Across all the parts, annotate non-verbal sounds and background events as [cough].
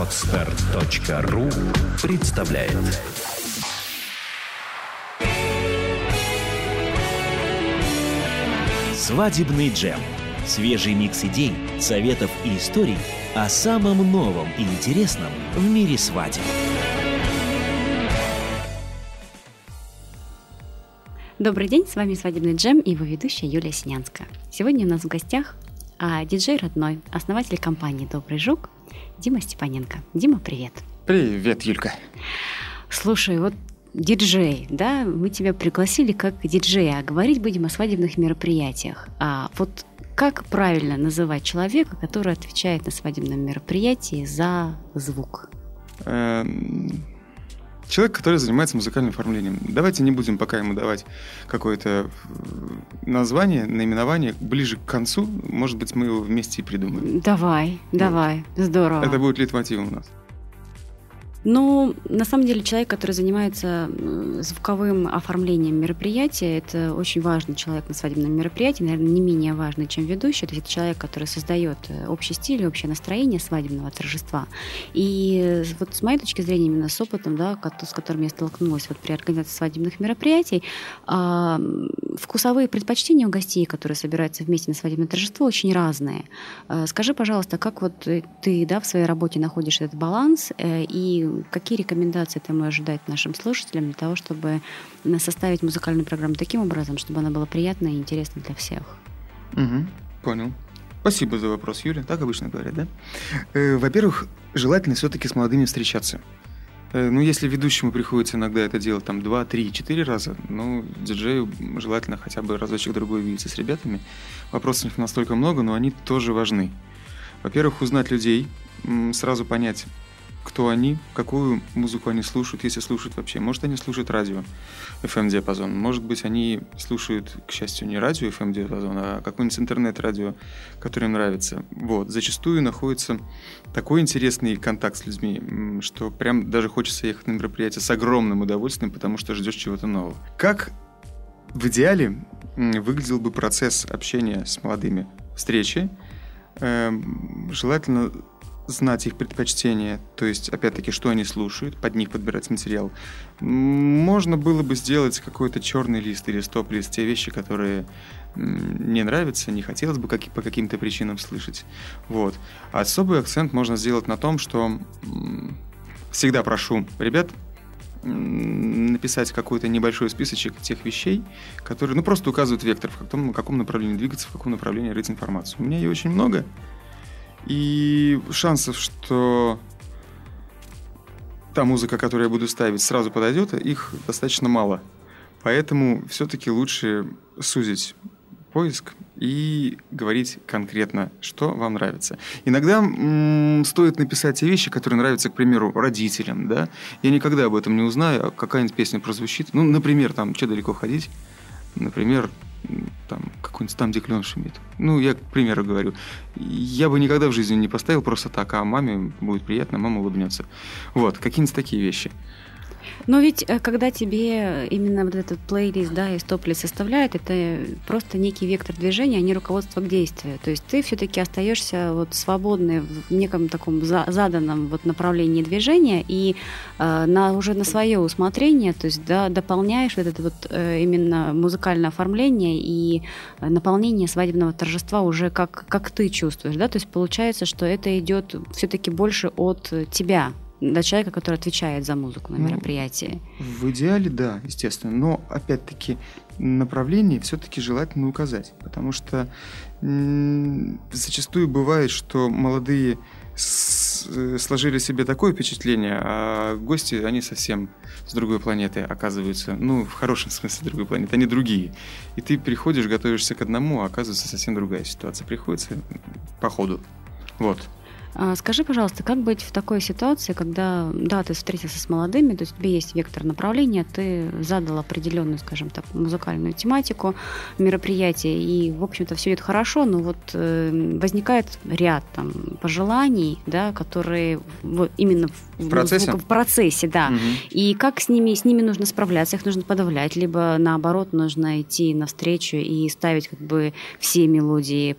Отстар.ру представляет Свадебный джем. Свежий микс идей, советов и историй о самом новом и интересном в мире свадеб. Добрый день, с вами «Свадебный джем» и его ведущая Юлия Синянская. Сегодня у нас в гостях а, диджей родной, основатель компании «Добрый жук» Дима Степаненко. Дима, привет. Привет, Юлька. Слушай, вот диджей, да, мы тебя пригласили как диджея, а говорить будем о свадебных мероприятиях. А вот как правильно называть человека, который отвечает на свадебном мероприятии за звук? Эм, человек, который занимается музыкальным оформлением. Давайте не будем пока ему давать какое-то э, название, наименование. Ближе к концу, может быть, мы его вместе и придумаем. Давай, вот. давай, здорово. Это будет литмотивом у нас. Ну, на самом деле, человек, который занимается звуковым оформлением мероприятия, это очень важный человек на свадебном мероприятии, наверное, не менее важный, чем ведущий. То есть это человек, который создает э, общий стиль, общее настроение свадебного торжества. И вот с моей точки зрения, именно с опытом, да, с которым я столкнулась вот при организации свадебных мероприятий, а, вкусовые предпочтения у гостей, которые собираются вместе на свадебное торжество, очень разные. А, скажи, пожалуйста, как вот ты да, в своей работе находишь этот баланс э, и какие рекомендации ты можешь дать нашим слушателям для того, чтобы составить музыкальную программу таким образом, чтобы она была приятной и интересной для всех? Угу, понял. Спасибо за вопрос, Юля. Так обычно говорят, да? Э, во-первых, желательно все-таки с молодыми встречаться. Э, ну, если ведущему приходится иногда это делать там два, три, четыре раза, ну, диджею желательно хотя бы разочек-другой видеться с ребятами. Вопросов настолько много, но они тоже важны. Во-первых, узнать людей, сразу понять, кто они, какую музыку они слушают, если слушают вообще. Может, они слушают радио FM-диапазон, может быть, они слушают, к счастью, не радио FM-диапазон, а какой-нибудь интернет-радио, которое им нравится. Вот. Зачастую находится такой интересный контакт с людьми, что прям даже хочется ехать на мероприятие с огромным удовольствием, потому что ждешь чего-то нового. Как в идеале выглядел бы процесс общения с молодыми встречи? Эм, желательно знать их предпочтения, то есть, опять-таки, что они слушают, под них подбирать материал. Можно было бы сделать какой-то черный лист или стоп-лист, те вещи, которые не нравятся, не хотелось бы как, по каким-то причинам слышать. Вот. Особый акцент можно сделать на том, что всегда прошу ребят написать какой-то небольшой списочек тех вещей, которые ну, просто указывают вектор, в каком, в каком направлении двигаться, в каком направлении рыть информацию. У меня ее очень много, и шансов, что та музыка, которую я буду ставить, сразу подойдет, их достаточно мало. Поэтому все-таки лучше сузить поиск и говорить конкретно, что вам нравится. Иногда м- стоит написать те вещи, которые нравятся, к примеру, родителям. Да? Я никогда об этом не узнаю, а какая-нибудь песня прозвучит. Ну, например, там, «Че далеко ходить?» Например, там какой-нибудь там, где клен шумит. Ну, я к примеру говорю. Я бы никогда в жизни не поставил просто так, а маме будет приятно, мама улыбнется. Вот, какие-нибудь такие вещи. Но ведь э, когда тебе именно вот этот плейлист, да, и стоп-лист составляют, это просто некий вектор движения, а не руководство к действию. То есть ты все-таки остаешься вот свободный в неком таком заданном вот направлении движения и э, на, уже на свое усмотрение, то есть да, дополняешь вот это вот э, именно музыкальное оформление и наполнение свадебного торжества уже как, как ты чувствуешь, да, то есть получается, что это идет все-таки больше от тебя, до человека, который отвечает за музыку на ну, мероприятии. В идеале, да, естественно. Но, опять-таки, направление все-таки желательно указать. Потому что зачастую бывает, что молодые сложили себе такое впечатление, а гости, они совсем с другой планеты оказываются. Ну, в хорошем смысле другой планеты, они другие. И ты приходишь, готовишься к одному, а оказывается совсем другая ситуация. Приходится по ходу. Вот. А, скажи, пожалуйста, как быть в такой ситуации, когда, да, ты встретился с молодыми, то есть у тебя есть вектор направления, ты задал определенную, скажем так, музыкальную тематику мероприятия, и, в общем-то, все идет хорошо, но вот э, возникает ряд там пожеланий, да, которые в, именно в, в процессе, в, в процессе, да. Угу. И как с ними, с ними нужно справляться, их нужно подавлять, либо наоборот нужно идти навстречу и ставить как бы все мелодии,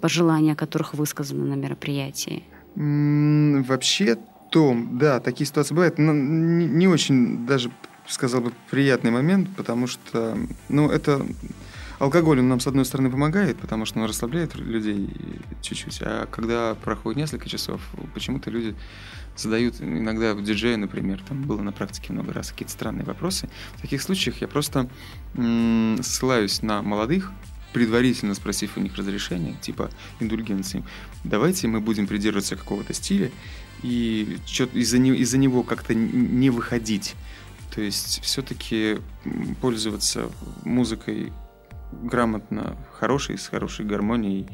пожелания, которых высказаны на мероприятии. Вообще, Том, да, такие ситуации бывают, но не, очень даже, сказал бы, приятный момент, потому что, ну, это алкоголь он нам, с одной стороны, помогает, потому что он расслабляет людей чуть-чуть, а когда проходит несколько часов, почему-то люди задают иногда в диджея, например, там было на практике много раз какие-то странные вопросы. В таких случаях я просто м- ссылаюсь на молодых, предварительно спросив у них разрешение, типа индульгенции, давайте мы будем придерживаться какого-то стиля и из-за не, из него как-то не выходить. То есть все-таки пользоваться музыкой грамотно, хорошей, с хорошей гармонией,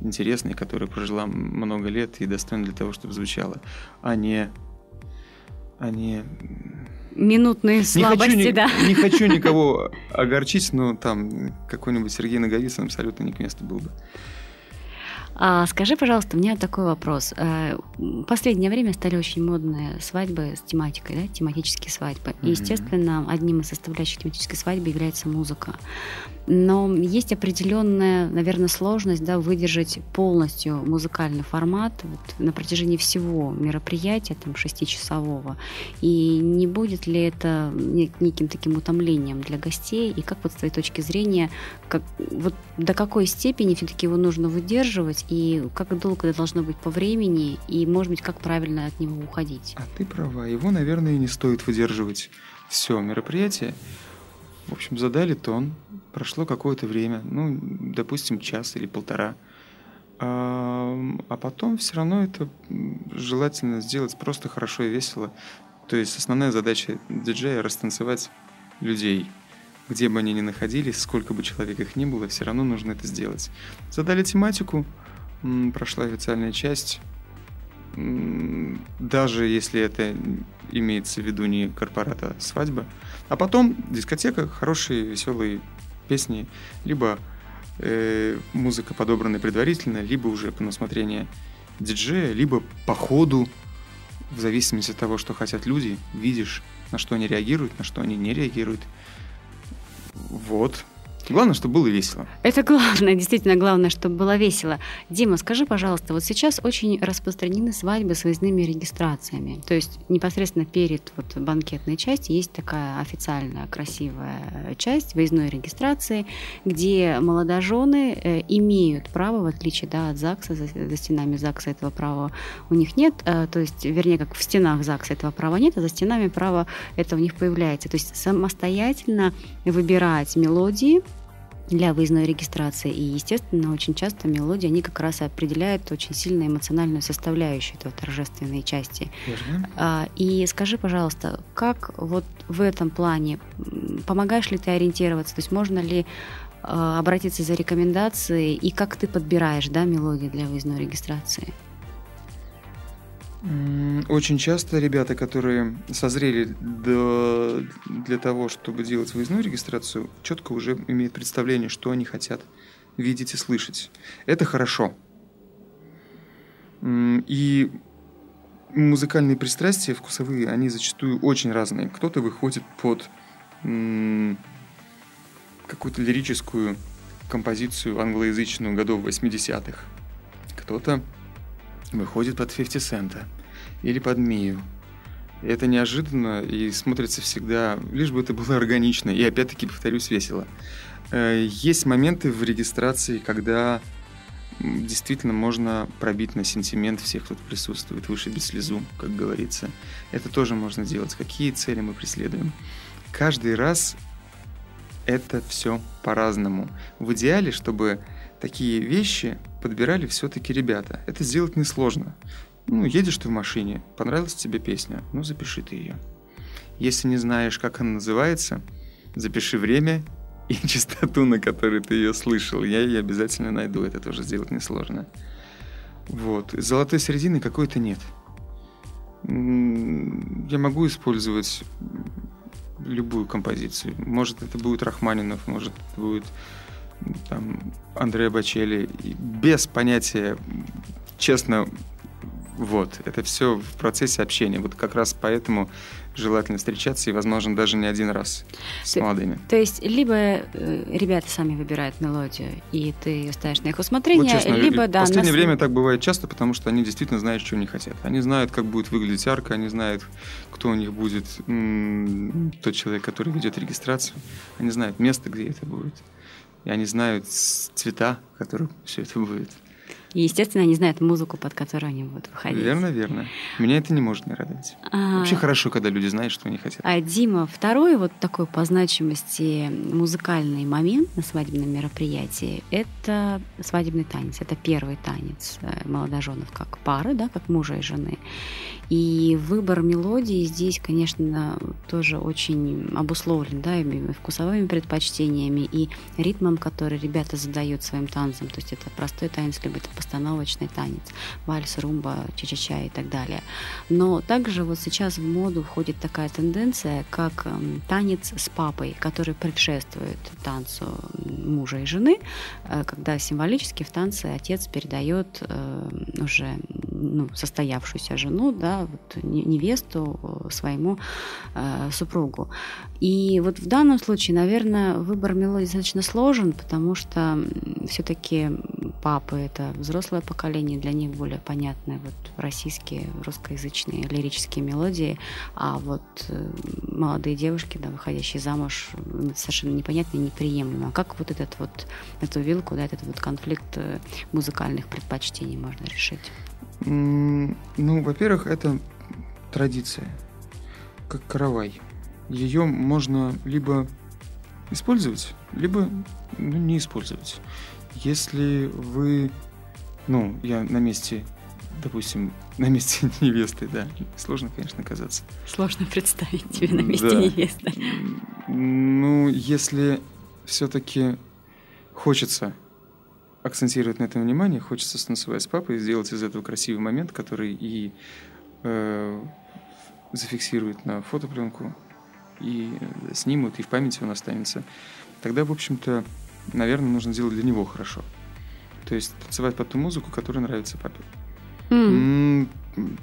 интересной, которая прожила много лет и достойна для того, чтобы звучала, а не, а не минутные слабости, не хочу, да. Не, не хочу никого [laughs] огорчить, но там какой-нибудь Сергей Наговицын абсолютно не к месту был бы. А, скажи, пожалуйста, у меня такой вопрос. Э, последнее время стали очень модные свадьбы с тематикой, да, тематические свадьбы. И, естественно, одним из составляющих тематической свадьбы является музыка. Но есть определенная, наверное, сложность да, выдержать полностью музыкальный формат вот, на протяжении всего мероприятия, там, шестичасового. И не будет ли это неким таким утомлением для гостей? И как вот с твоей точки зрения, как, вот до какой степени все-таки его нужно выдерживать, и как долго это должно быть по времени, и, может быть, как правильно от него уходить? А ты права, его, наверное, не стоит выдерживать все мероприятие. В общем, задали тон, прошло какое-то время, ну, допустим, час или полтора. А потом все равно это желательно сделать просто хорошо и весело. То есть основная задача диджея – растанцевать людей. Где бы они ни находились, сколько бы человек их ни было, все равно нужно это сделать. Задали тематику, прошла официальная часть, даже если это имеется в виду не корпората свадьба. А потом дискотека, хорошие, веселые песни, либо э, музыка, подобранная предварительно, либо уже по насмотрению диджея, либо по ходу, в зависимости от того, что хотят люди, видишь, на что они реагируют, на что они не реагируют. Вот. Главное, чтобы было весело. Это главное, [laughs] действительно главное, чтобы было весело. Дима, скажи, пожалуйста, вот сейчас очень распространены свадьбы с выездными регистрациями. То есть непосредственно перед вот банкетной частью есть такая официальная красивая часть выездной регистрации, где молодожены э, имеют право, в отличие да, от ЗАГСа, за, за стенами ЗАГСа этого права у них нет, э, то есть, вернее, как в стенах ЗАГСа этого права нет, а за стенами права это у них появляется. То есть самостоятельно выбирать мелодии, для выездной регистрации. И, естественно, очень часто мелодии, они как раз определяют очень сильно эмоциональную составляющую этого торжественной части. А, и скажи, пожалуйста, как вот в этом плане, помогаешь ли ты ориентироваться? То есть можно ли а, обратиться за рекомендацией и как ты подбираешь да, мелодии для выездной регистрации? Очень часто ребята, которые созрели до, для того, чтобы делать выездную регистрацию, четко уже имеют представление, что они хотят видеть и слышать. Это хорошо. И музыкальные пристрастия вкусовые, они зачастую очень разные. Кто-то выходит под какую-то лирическую композицию англоязычную годов 80-х. Кто-то выходит под 50 цента или под Мию. это неожиданно и смотрится всегда, лишь бы это было органично и опять-таки, повторюсь, весело. Э, есть моменты в регистрации, когда действительно можно пробить на сентимент всех, кто присутствует, вышибить слезу, как говорится. Это тоже можно делать. Какие цели мы преследуем? Каждый раз это все по-разному. В идеале, чтобы такие вещи подбирали все-таки ребята. Это сделать несложно. Ну, едешь ты в машине, понравилась тебе песня, ну, запиши ты ее. Если не знаешь, как она называется, запиши время и [laughs] частоту, на которой ты ее слышал. Я ее обязательно найду, это тоже сделать несложно. Вот. Золотой середины какой-то нет. Я могу использовать любую композицию. Может, это будет Рахманинов, может, это будет там, Андрея Бачели. Без понятия, честно, Вот, это все в процессе общения. Вот как раз поэтому желательно встречаться и, возможно, даже не один раз с Ты- молодыми. То есть либо э, ребята сами выбирают мелодию, и ты ее ставишь на их Вот усмотрение, честно, либо да. в последнее на с- время так бывает часто, потому что они действительно знают, что они хотят. Они знают, как будет выглядеть арка, они знают, кто у них будет м, тот человек, который ведет регистрацию. Они знают место, где это будет. И они знают цвета, в которых все это будет. И, естественно, они знают музыку, под которую они будут выходить. Верно, верно. Меня это не может не радовать. А, Вообще хорошо, когда люди знают, что они хотят. А Дима, второй вот такой по значимости музыкальный момент на свадебном мероприятии – это свадебный танец. Это первый танец э, молодоженов как пары, да, как мужа и жены. И выбор мелодии здесь, конечно, тоже очень обусловлен, да, и вкусовыми предпочтениями, и ритмом, который ребята задают своим танцам. То есть это простой танец, либо это постановочный танец, вальс, румба, ча-ча-ча и так далее. Но также вот сейчас в моду входит такая тенденция, как эм, танец с папой, который предшествует танцу мужа и жены, э, когда символически в танце отец передает э, уже ну, состоявшуюся жену, да, вот, не- невесту э, своему э, супругу. И вот в данном случае, наверное, выбор мелодии достаточно сложен, потому что все-таки папы это взрослое поколение, для них более понятны вот российские, русскоязычные лирические мелодии, а вот э, молодые девушки, да, выходящие замуж, совершенно непонятно и неприемлемо. А как вот этот вот, эту вилку, да, этот вот конфликт э, музыкальных предпочтений можно решить? Ну, во-первых, это традиция, как каравай. Ее можно либо использовать, либо ну, не использовать. Если вы, ну, я на месте, допустим, на месте [laughs] невесты, да, сложно, конечно, оказаться. Сложно представить тебе на месте Да. невесты. Ну, если все-таки хочется акцентировать на этом внимание, хочется станцевать с папой и сделать из этого красивый момент, который и э, зафиксирует на фотопленку, и э, снимут, и в памяти он останется, тогда, в общем-то, наверное, нужно сделать для него хорошо. То есть танцевать под ту музыку, которая нравится папе. М,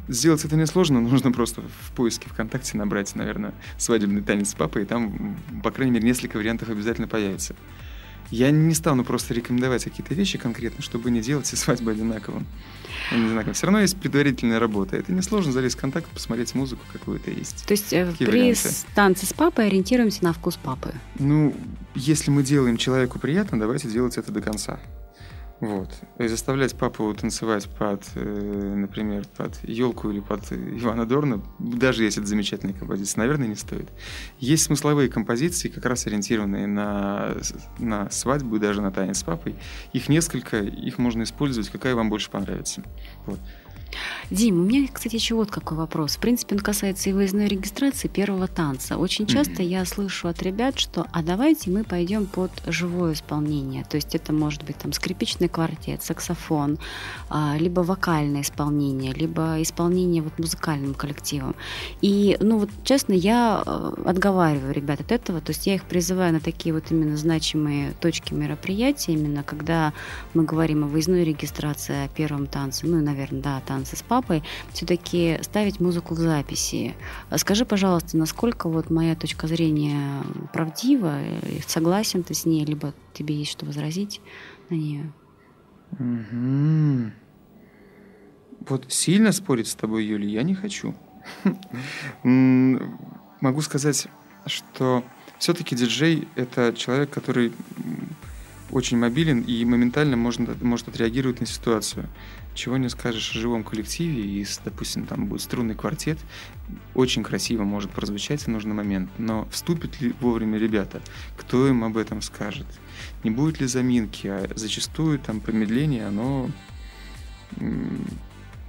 Сделать это несложно, нужно просто в поиске ВКонтакте набрать, наверное, свадебный танец с папой, и там, по крайней мере, несколько вариантов обязательно появится. Я не стану просто рекомендовать какие-то вещи конкретно, чтобы не делать все свадьбы одинаковым. Знаю, Все равно есть предварительная работа. Это несложно залезть в контакт, посмотреть музыку какую-то есть. То есть э, Какие при варианты? танце с папой ориентируемся на вкус папы. Ну, если мы делаем человеку приятно, давайте делать это до конца. Вот. И заставлять папу танцевать под, э, например, под елку или под Ивана Дорна, даже если это замечательная композиция, наверное, не стоит. Есть смысловые композиции, как раз ориентированные на, на свадьбу даже на танец с папой. Их несколько, их можно использовать, какая вам больше понравится. Вот. Дим, у меня, кстати, еще вот какой вопрос. В принципе, он касается и выездной регистрации первого танца. Очень часто Мгм. я слышу от ребят, что а давайте мы пойдем под живое исполнение. То есть это может быть там скрипичный квартет, саксофон, а, либо вокальное исполнение, либо исполнение вот музыкальным коллективом. И, ну вот честно, я э, отговариваю ребят от этого. То есть я их призываю на такие вот именно значимые точки мероприятия, именно когда мы говорим о выездной регистрации, о первом танце, ну и, наверное, да, танце с папой, все-таки ставить музыку в записи. Скажи, пожалуйста, насколько вот моя точка зрения правдива, согласен ты с ней, либо тебе есть что возразить на нее? Вот сильно спорить с тобой, Юля, я не хочу. Могу сказать, что все-таки диджей — это человек, который очень мобилен и моментально может, может отреагировать на ситуацию. Чего не скажешь о живом коллективе, и, допустим, там будет струнный квартет, очень красиво может прозвучать в нужный момент, но вступят ли вовремя ребята, кто им об этом скажет? Не будет ли заминки? А зачастую там промедление, оно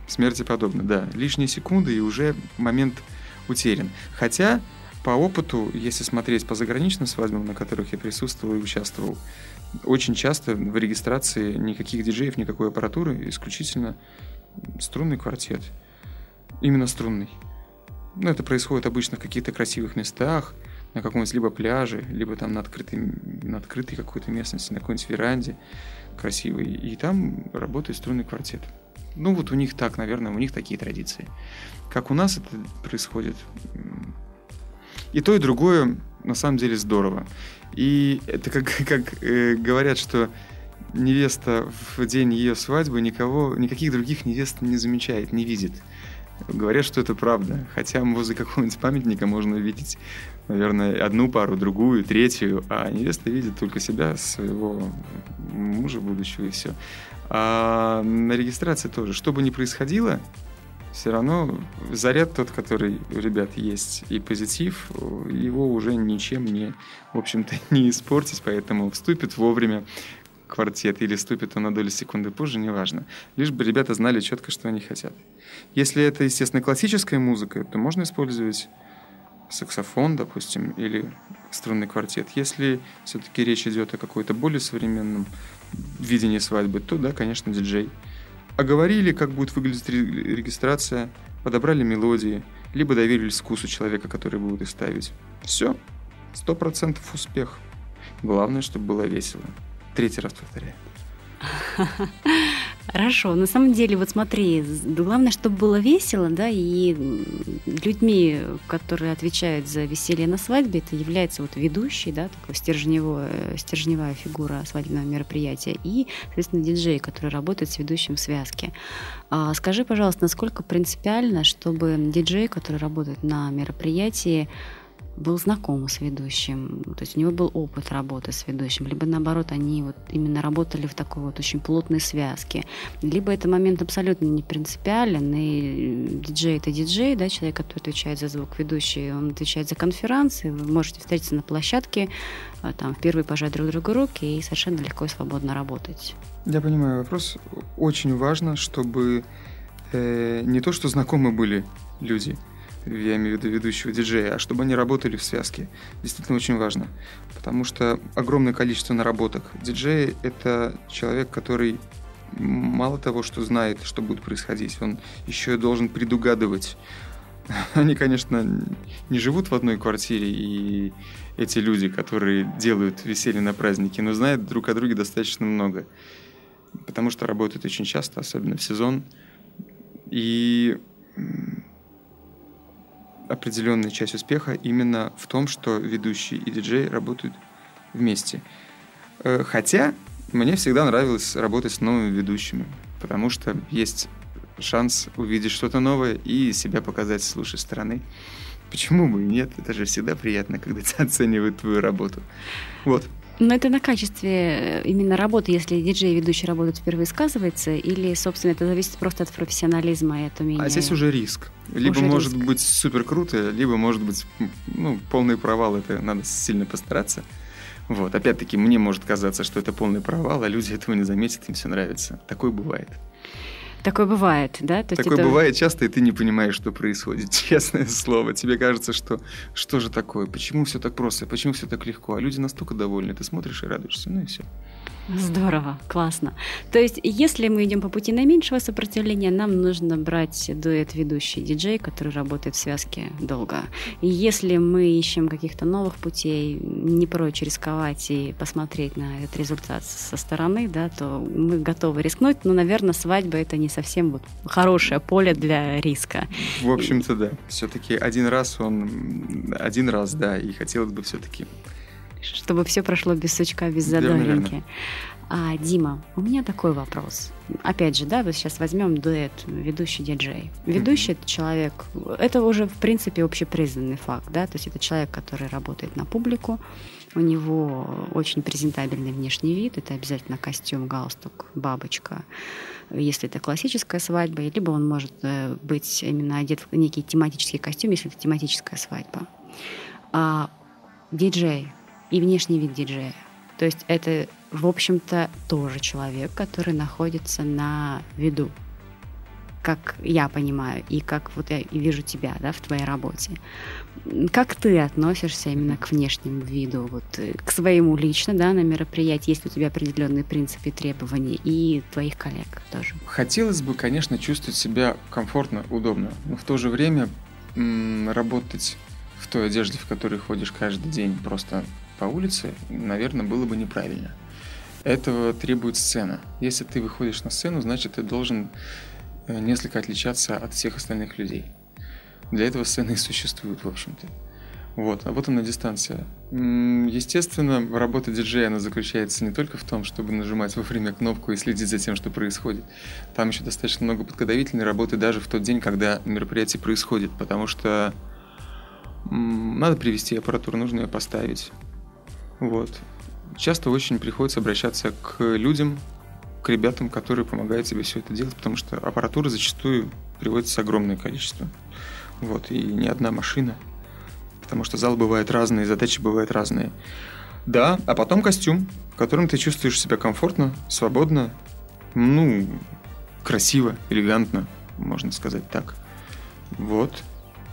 смерти подобно, да. Лишние секунды, и уже момент утерян. Хотя, по опыту, если смотреть по заграничным свадьбам, на которых я присутствовал и участвовал, очень часто в регистрации никаких диджеев, никакой аппаратуры, исключительно струнный квартет. Именно струнный. Ну, это происходит обычно в каких-то красивых местах, на каком-нибудь либо пляже, либо там на открытой, на открытой какой-то местности, на какой-нибудь веранде красивой. И там работает струнный квартет. Ну вот у них так, наверное, у них такие традиции. Как у нас это происходит? И то, и другое на самом деле здорово. И это как, [laughs] как э, говорят, что невеста в день ее свадьбы никого, никаких других невест не замечает, не видит. Говорят, что это правда. Хотя возле какого-нибудь памятника можно увидеть, наверное, одну пару, другую, третью, а невеста видит только себя, своего мужа будущего и все. А на регистрации тоже. Что бы ни происходило, все равно заряд тот, который у ребят есть, и позитив, его уже ничем не, в общем-то, [laughs] не испортить, поэтому вступит вовремя квартет или вступит он на долю секунды позже, неважно. Лишь бы ребята знали четко, что они хотят. Если это, естественно, классическая музыка, то можно использовать саксофон, допустим, или струнный квартет. Если все-таки речь идет о какой-то более современном видении свадьбы, то да, конечно, диджей оговорили, как будет выглядеть регистрация, подобрали мелодии, либо доверились вкусу человека, который будет их ставить. Все, сто процентов успех. Главное, чтобы было весело. Третий раз повторяю. [laughs] Хорошо, на самом деле, вот смотри, главное, чтобы было весело, да, и людьми, которые отвечают за веселье на свадьбе, это является вот ведущий, да, такой стержневая, стержневая фигура свадебного мероприятия, и, соответственно, диджей, который работает с ведущим в связке. А скажи, пожалуйста, насколько принципиально, чтобы диджей, который работает на мероприятии, был знаком с ведущим, то есть у него был опыт работы с ведущим, либо наоборот они вот именно работали в такой вот очень плотной связке, либо это момент абсолютно не принципиален, и диджей это диджей, да, человек, который отвечает за звук, ведущий, он отвечает за конференции, вы можете встретиться на площадке, а, там впервые пожать друг другу руки и совершенно легко и свободно работать. Я понимаю вопрос. Очень важно, чтобы э, не то, что знакомы были люди, я имею в виду ведущего диджея, а чтобы они работали в связке. Действительно очень важно, потому что огромное количество наработок. Диджей — это человек, который мало того, что знает, что будет происходить, он еще и должен предугадывать. [laughs] Они, конечно, не живут в одной квартире, и эти люди, которые делают веселье на празднике, но знают друг о друге достаточно много, потому что работают очень часто, особенно в сезон. И определенная часть успеха именно в том, что ведущий и диджей работают вместе. Э, хотя мне всегда нравилось работать с новыми ведущими, потому что есть шанс увидеть что-то новое и себя показать с лучшей стороны. Почему бы и нет? Это же всегда приятно, когда [laughs] тебя оценивают твою работу. Вот. Но это на качестве э, именно работы, если диджей ведущий работают впервые сказывается, или, собственно, это зависит просто от профессионализма и от умения? А здесь уже риск. Либо уже может риск. быть супер круто, либо может быть ну, полный провал, это надо сильно постараться. Вот, опять-таки, мне может казаться, что это полный провал, а люди этого не заметят, им все нравится. Такое бывает. Такое бывает, да? То такое это... бывает часто, и ты не понимаешь, что происходит. [laughs] Честное слово. Тебе кажется, что что же такое? Почему все так просто? Почему все так легко? А люди настолько довольны. Ты смотришь и радуешься. Ну и все. Здорово, классно. То есть, если мы идем по пути наименьшего сопротивления, нам нужно брать дуэт ведущий диджей, который работает в связке долго. И если мы ищем каких-то новых путей, не прочь рисковать и посмотреть на этот результат со стороны, да, то мы готовы рискнуть, но, наверное, свадьба это не совсем вот хорошее поле для риска. В общем-то, да. Все-таки один раз он один раз, да, и хотелось бы все-таки чтобы все прошло без сучка, без задоринки. А, Дима, у меня такой вопрос. Опять же, да, вот сейчас возьмем дуэт ведущий диджей. Ведущий это человек, это уже в принципе общепризнанный факт, да, то есть это человек, который работает на публику, у него очень презентабельный внешний вид, это обязательно костюм, галстук, бабочка, если это классическая свадьба, либо он может э, быть именно одет в некий тематический костюм, если это тематическая свадьба. А диджей, и внешний вид диджея. То есть это, в общем-то, тоже человек, который находится на виду, как я понимаю, и как вот я вижу тебя да, в твоей работе. Как ты относишься именно к внешнему виду, вот, э, к своему лично да, на мероприятии? Есть у тебя определенные принципы и требования, и твоих коллег тоже? Хотелось бы, конечно, чувствовать себя комфортно, удобно, но в то же время м- работать в той одежде, в которой ходишь каждый день, просто по улице, наверное, было бы неправильно. Этого требует сцена. Если ты выходишь на сцену, значит, ты должен э, несколько отличаться от всех остальных людей. Для этого сцены и существуют, в общем-то. Вот, а вот она дистанция. Естественно, работа диджея, она заключается не только в том, чтобы нажимать во время кнопку и следить за тем, что происходит. Там еще достаточно много подготовительной работы даже в тот день, когда мероприятие происходит, потому что надо привести аппаратуру, нужно ее поставить. Вот. Часто очень приходится обращаться к людям, к ребятам, которые помогают тебе все это делать, потому что аппаратуры зачастую приводится огромное количество. Вот, и не одна машина – потому что зал бывает разный, задачи бывают разные. Да, а потом костюм, в котором ты чувствуешь себя комфортно, свободно, ну, красиво, элегантно, можно сказать так. Вот.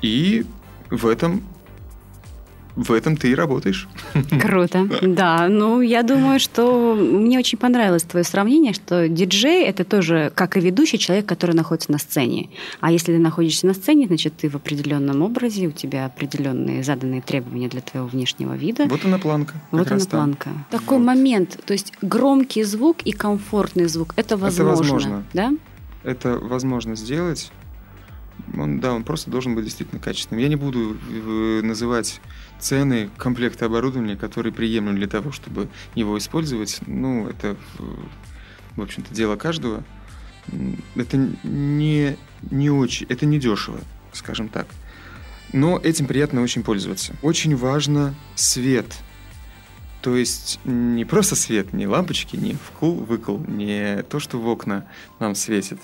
И в этом в этом ты и работаешь. [laughs] Круто. Да, ну я думаю, что мне очень понравилось твое сравнение, что диджей это тоже, как и ведущий, человек, который находится на сцене. А если ты находишься на сцене, значит, ты в определенном образе, у тебя определенные заданные требования для твоего внешнего вида. Вот она планка. Вот она планка. Такой вот. момент, то есть громкий звук и комфортный звук, это возможно. Это возможно. Да? Это возможно сделать. Он, да, он просто должен быть действительно качественным. Я не буду э, называть цены комплекта оборудования, который приемлем для того, чтобы его использовать, ну, это, в общем-то, дело каждого. Это не, не очень, это не дешево, скажем так. Но этим приятно очень пользоваться. Очень важно свет. То есть не просто свет, не лампочки, не вкл-выкл, не то, что в окна нам светит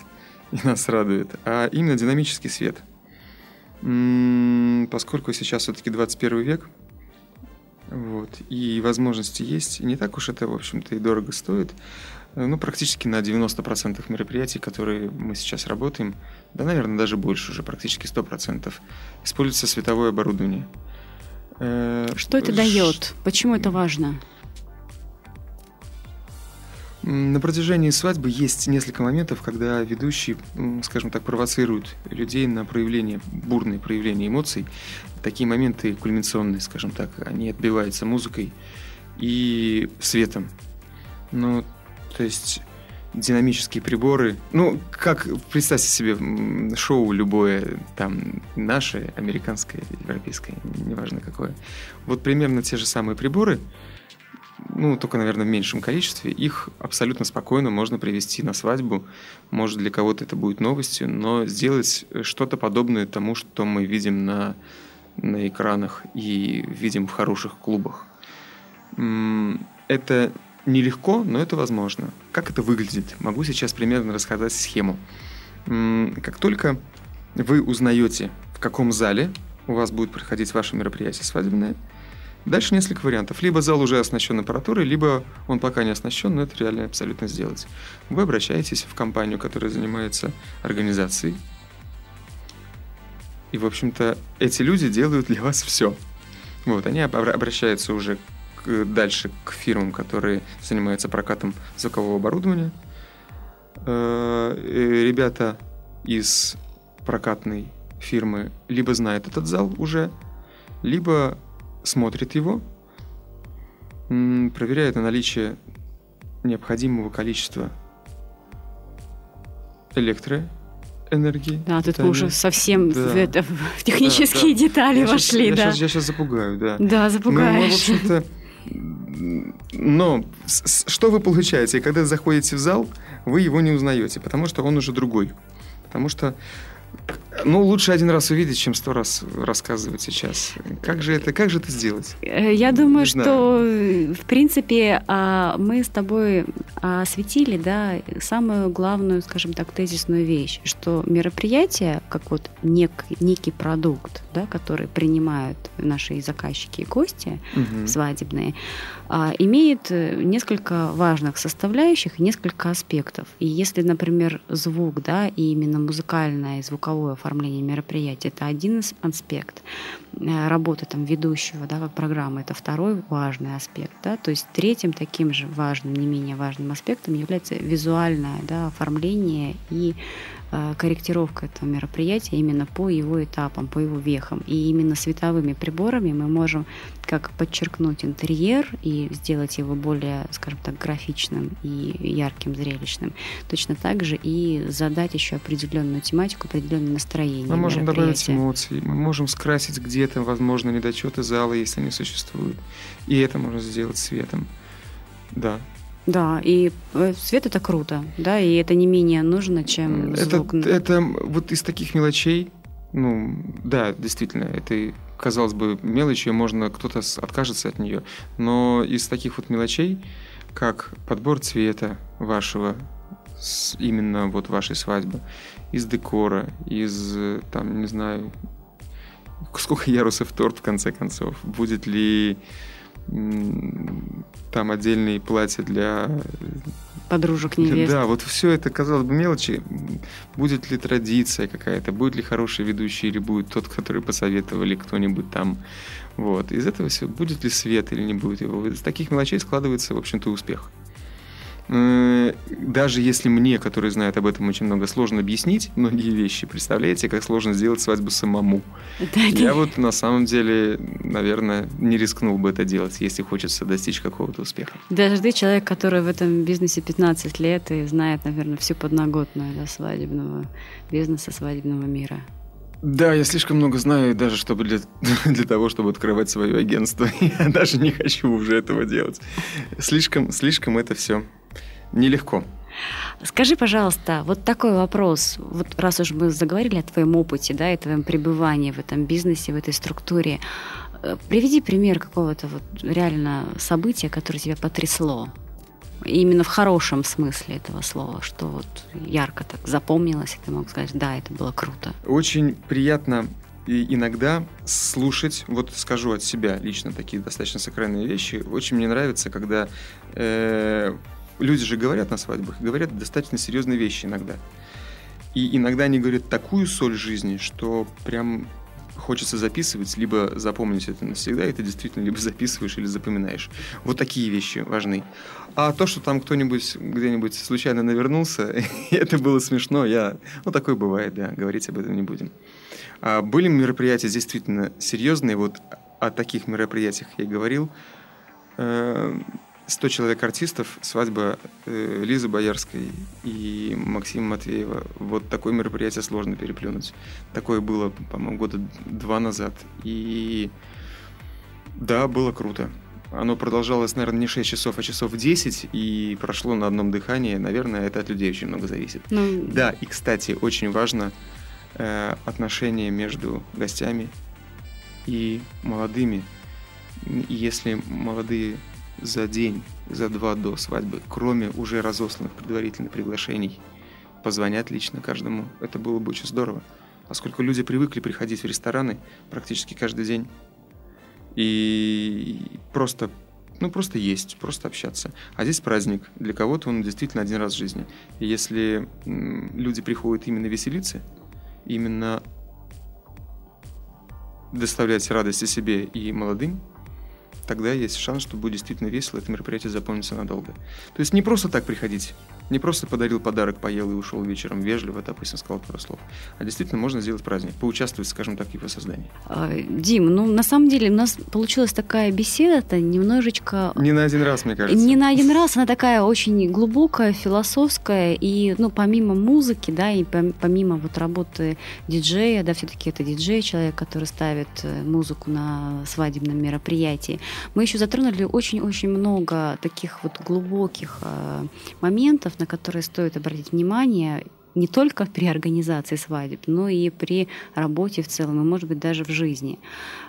и нас радует, а именно динамический свет – поскольку сейчас все-таки 21 век, вот, и возможности есть, не так уж это, в общем-то, и дорого стоит. Ну, практически на 90% мероприятий, которые мы сейчас работаем, да, наверное, даже больше уже, практически 100%, используется световое оборудование. Э, Что это дает? Почему это важно? На протяжении свадьбы есть несколько моментов, когда ведущий, скажем так, провоцирует людей на проявление, бурные проявления эмоций. Такие моменты кульминационные, скажем так, они отбиваются музыкой и светом. Ну, то есть динамические приборы. Ну, как, представьте себе шоу любое, там, наше, американское, европейское, неважно какое. Вот примерно те же самые приборы – ну, только, наверное, в меньшем количестве, их абсолютно спокойно можно привести на свадьбу. Может, для кого-то это будет новостью, но сделать что-то подобное тому, что мы видим на, на экранах и видим в хороших клубах. Это нелегко, но это возможно. Как это выглядит? Могу сейчас примерно рассказать схему. Как только вы узнаете, в каком зале у вас будет проходить ваше мероприятие свадебное – Дальше несколько вариантов. Либо зал уже оснащен аппаратурой, либо он пока не оснащен, но это реально абсолютно сделать. Вы обращаетесь в компанию, которая занимается организацией. И, в общем-то, эти люди делают для вас все. Вот, они обращаются уже к, дальше к фирмам, которые занимаются прокатом звукового оборудования. Э, ребята из прокатной фирмы либо знают этот зал уже, либо смотрит его, проверяет на наличие необходимого количества электроэнергии. Да, тут мы уже совсем да. в, это, в технические да, да. детали я вошли. Сейчас, да. я, сейчас, я сейчас запугаю, да. Да, запугаешь. Ну, в общем-то, но что вы получаете? Когда заходите в зал, вы его не узнаете, потому что он уже другой. Потому что ну, лучше один раз увидеть, чем сто раз рассказывать сейчас. Как же это, как же это сделать? Э, я думаю, Не что, знаю. в принципе, а, мы с тобой осветили, да, самую главную, скажем так, тезисную вещь, что мероприятие, как вот нек, некий продукт, да, который принимают наши заказчики и гости угу. свадебные, а, имеет э, несколько важных составляющих и несколько аспектов. И если, например, звук, да, и именно музыкальное и звуковое оформление мероприятия, это один аспект. Э, работы там ведущего, да, как программы, это второй важный аспект, да, то есть третьим таким же важным, не менее важным аспектом является визуальное, да, оформление и корректировка этого мероприятия именно по его этапам, по его вехам. И именно световыми приборами мы можем как подчеркнуть интерьер и сделать его более, скажем так, графичным и ярким, зрелищным. Точно так же и задать еще определенную тематику, определенное настроение. Мы можем добавить эмоции, мы можем скрасить где-то, возможно, недочеты зала, если они существуют. И это можно сделать светом. Да, да, и э, свет это круто, да, и это не менее нужно, чем звук. Это, это вот из таких мелочей, ну, да, действительно, это, казалось бы, мелочью, можно кто-то откажется от нее, но из таких вот мелочей, как подбор цвета вашего, именно вот вашей свадьбы, из декора, из, там, не знаю, сколько ярусов торт, в конце концов, будет ли там отдельные платья для подружек невест. Да, вот все это, казалось бы, мелочи. Будет ли традиция какая-то, будет ли хороший ведущий, или будет тот, который посоветовали кто-нибудь там. Вот. Из этого все, будет ли свет или не будет его. Из таких мелочей складывается, в общем-то, успех. Э, даже если мне, который знает об этом очень много, сложно объяснить многие вещи, представляете, как сложно сделать свадьбу самому. Да, Я да. вот на самом деле, наверное, не рискнул бы это делать, если хочется достичь какого-то успеха. Даже ты человек, который в этом бизнесе 15 лет и знает, наверное, всю подноготную да, свадебного бизнеса, свадебного мира. Да, я слишком много знаю, даже чтобы для, [laughs] для того, чтобы открывать свое агентство. [laughs] Я даже не хочу уже этого делать. Слишком, слишком это все нелегко. Скажи, пожалуйста, вот такой вопрос. Вот раз уж мы заговорили о твоем опыте, да, и твоем пребывании в этом бизнесе, в этой структуре, э, приведи пример какого-то вот реально события, которое тебя потрясло. Именно в хорошем смысле этого слова, что вот ярко так запомнилось, и ты мог сказать, да, это было круто. Очень приятно и иногда слушать, вот скажу от себя лично такие достаточно сакральные вещи, очень мне нравится, когда э, люди же говорят на свадьбах, говорят достаточно серьезные вещи иногда. И иногда они говорят такую соль жизни, что прям хочется записывать, либо запомнить это навсегда, и ты действительно либо записываешь или запоминаешь. Вот такие вещи важны. А то, что там кто-нибудь где-нибудь случайно навернулся, [laughs] это было смешно, я... Ну, такое бывает, да, говорить об этом не будем. А были мероприятия действительно серьезные, вот о таких мероприятиях я и говорил. Э, 100 человек артистов, свадьба э, Лизы Боярской и Максима Матвеева. Вот такое мероприятие сложно переплюнуть. Такое было, по-моему, года два назад. И да, было круто. Оно продолжалось, наверное, не 6 часов, а часов 10, и прошло на одном дыхании. Наверное, это от людей очень много зависит. Ну... Да, и, кстати, очень важно э, отношение между гостями и молодыми. Если молодые за день, за два до свадьбы, кроме уже разосланных предварительных приглашений, позвонят лично каждому. Это было бы очень здорово. Поскольку люди привыкли приходить в рестораны практически каждый день и просто ну, просто есть, просто общаться. А здесь праздник. Для кого-то он действительно один раз в жизни. И если люди приходят именно веселиться, именно доставлять радость и себе, и молодым, тогда есть шанс, что будет действительно весело, это мероприятие запомнится надолго. То есть не просто так приходить, не просто подарил подарок, поел и ушел вечером вежливо, допустим, сказал пару слов, а действительно можно сделать праздник, поучаствовать, скажем так, в его создании. А, Дим, ну на самом деле у нас получилась такая беседа-то немножечко... Не на один раз, мне кажется. Не на один раз, она такая очень глубокая, философская, и ну помимо музыки, да, и помимо вот работы диджея, да, все-таки это диджей, человек, который ставит э, музыку на свадебном мероприятии, мы еще затронули очень-очень много таких вот глубоких э, моментов, на которые стоит обратить внимание не только при организации свадеб, но и при работе в целом, и, может быть, даже в жизни.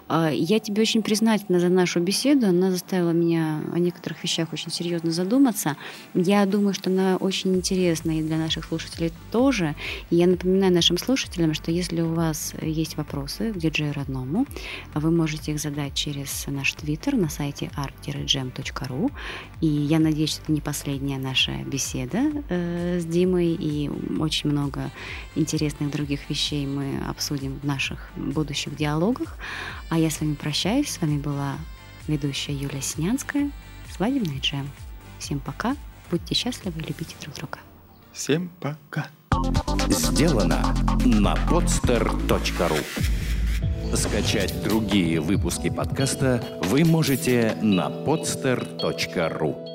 А, я тебе очень признательна за нашу беседу. Она заставила меня о некоторых вещах очень серьезно задуматься. Я думаю, что она очень интересна и для наших слушателей тоже. И я напоминаю нашим слушателям, что если у вас есть вопросы к диджею родному, вы можете их задать через наш твиттер на сайте art-gem.ru. И я надеюсь, что это не последняя наша беседа э, с Димой, и очень много интересных других вещей мы обсудим в наших будущих диалогах. А я с вами прощаюсь. С вами была ведущая Юлия Синянская. Свадебный джем. Всем пока. Будьте счастливы и любите друг друга. Всем пока. Сделано на podster.ru Скачать другие выпуски подкаста вы можете на podster.ru